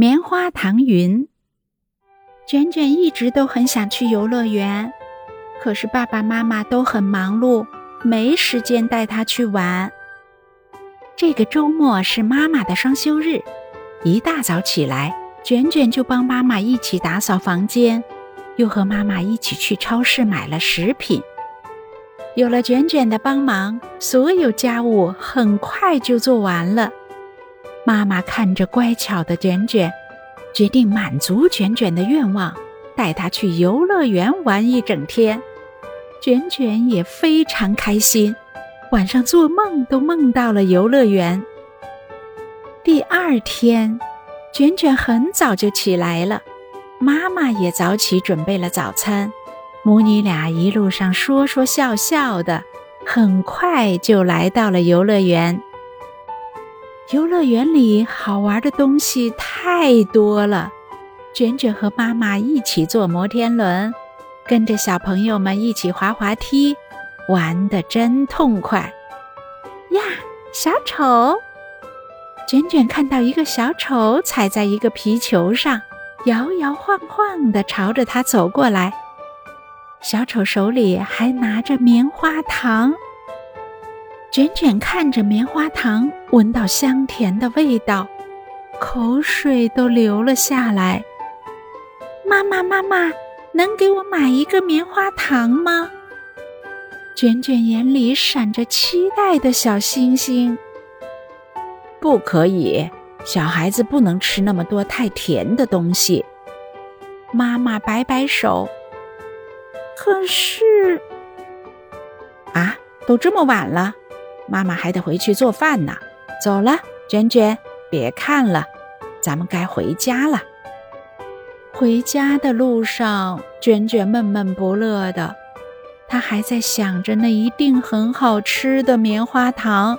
棉花糖云。卷卷一直都很想去游乐园，可是爸爸妈妈都很忙碌，没时间带他去玩。这个周末是妈妈的双休日，一大早起来，卷卷就帮妈妈一起打扫房间，又和妈妈一起去超市买了食品。有了卷卷的帮忙，所有家务很快就做完了。妈妈看着乖巧的卷卷，决定满足卷卷的愿望，带他去游乐园玩一整天。卷卷也非常开心，晚上做梦都梦到了游乐园。第二天，卷卷很早就起来了，妈妈也早起准备了早餐。母女俩一路上说说笑笑的，很快就来到了游乐园。游乐园里好玩的东西太多了，卷卷和妈妈一起坐摩天轮，跟着小朋友们一起滑滑梯，玩得真痛快呀！小丑，卷卷看到一个小丑踩在一个皮球上，摇摇晃晃地朝着他走过来。小丑手里还拿着棉花糖，卷卷看着棉花糖，闻到香甜的味道，口水都流了下来。妈妈，妈妈，能给我买一个棉花糖吗？卷卷眼里闪着期待的小星星。不可以，小孩子不能吃那么多太甜的东西。妈妈摆摆手。可是，啊，都这么晚了，妈妈还得回去做饭呢。走了，娟娟，别看了，咱们该回家了。回家的路上，娟娟闷闷不乐的，她还在想着那一定很好吃的棉花糖，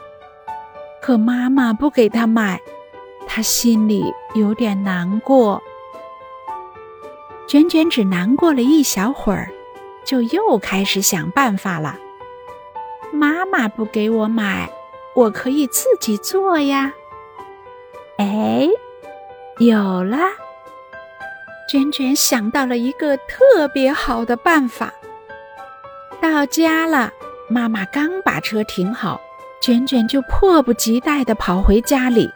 可妈妈不给她买，她心里有点难过。卷卷只难过了一小会儿。就又开始想办法了。妈妈不给我买，我可以自己做呀。哎，有了！卷卷想到了一个特别好的办法。到家了，妈妈刚把车停好，卷卷就迫不及待地跑回家里。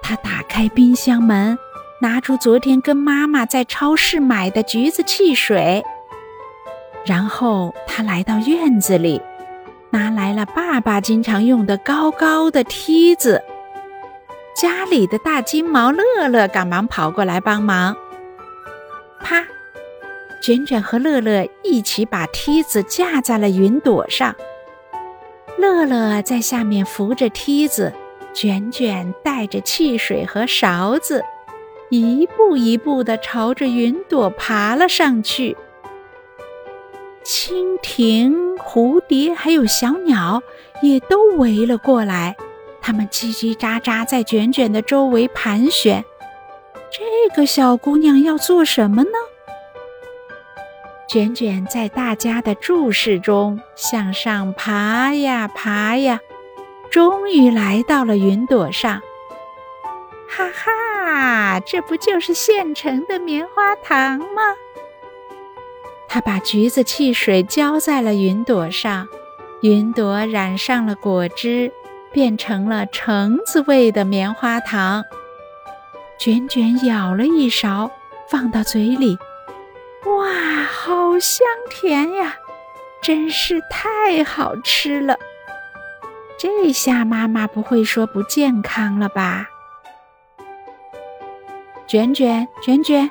他打开冰箱门，拿出昨天跟妈妈在超市买的橘子汽水。然后他来到院子里，拿来了爸爸经常用的高高的梯子。家里的大金毛乐乐赶忙跑过来帮忙。啪！卷卷和乐乐一起把梯子架在了云朵上。乐乐在下面扶着梯子，卷卷带着汽水和勺子，一步一步地朝着云朵爬了上去。蜻蜓、蝴蝶还有小鸟也都围了过来，它们叽叽喳喳在卷卷的周围盘旋。这个小姑娘要做什么呢？卷卷在大家的注视中向上爬呀爬呀，终于来到了云朵上。哈哈，这不就是现成的棉花糖吗？他把橘子汽水浇在了云朵上，云朵染上了果汁，变成了橙子味的棉花糖。卷卷舀了一勺，放到嘴里，哇，好香甜呀！真是太好吃了。这下妈妈不会说不健康了吧？卷卷，卷卷，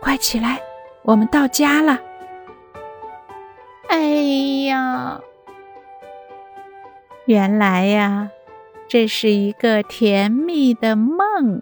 快起来，我们到家了。原来呀，这是一个甜蜜的梦。